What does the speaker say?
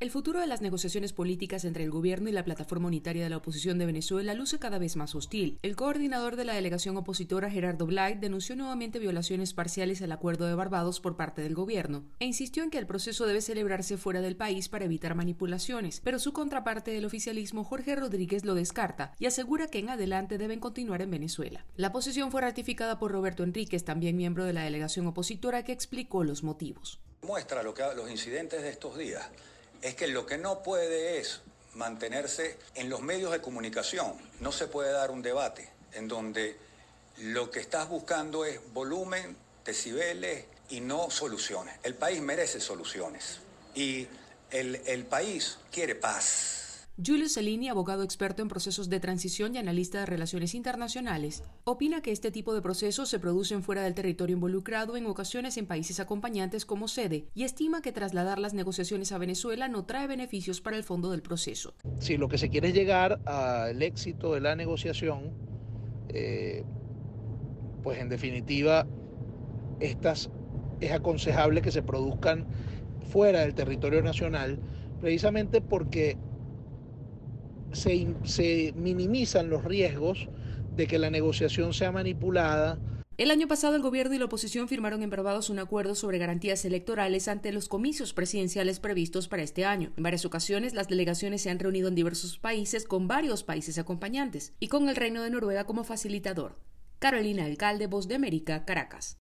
El futuro de las negociaciones políticas entre el gobierno y la plataforma unitaria de la oposición de Venezuela luce cada vez más hostil. El coordinador de la delegación opositora, Gerardo Blight, denunció nuevamente violaciones parciales al acuerdo de Barbados por parte del gobierno e insistió en que el proceso debe celebrarse fuera del país para evitar manipulaciones, pero su contraparte del oficialismo, Jorge Rodríguez, lo descarta y asegura que en adelante deben continuar en Venezuela. La posición fue ratificada por Roberto Enríquez, también miembro de la delegación opositora, que explicó los motivos. Muestra los incidentes de estos días es que lo que no puede es mantenerse en los medios de comunicación. No se puede dar un debate en donde lo que estás buscando es volumen, decibeles y no soluciones. El país merece soluciones y el, el país quiere paz. Julio Cellini, abogado experto en procesos de transición y analista de relaciones internacionales, opina que este tipo de procesos se producen fuera del territorio involucrado en ocasiones en países acompañantes como sede y estima que trasladar las negociaciones a Venezuela no trae beneficios para el fondo del proceso. Si lo que se quiere es llegar al éxito de la negociación, eh, pues en definitiva es aconsejable que se produzcan fuera del territorio nacional, precisamente porque se, minimizan los riesgos de que la negociación sea manipulada el año pasado el gobierno y la oposición firmaron en Barbados un acuerdo sobre garantías electorales ante los comicios presidenciales previstos para este año. En varias ocasiones las delegaciones se han reunido en diversos países con varios países acompañantes y con el Reino de Noruega como facilitador. Carolina Alcalde, Voz de América, Caracas.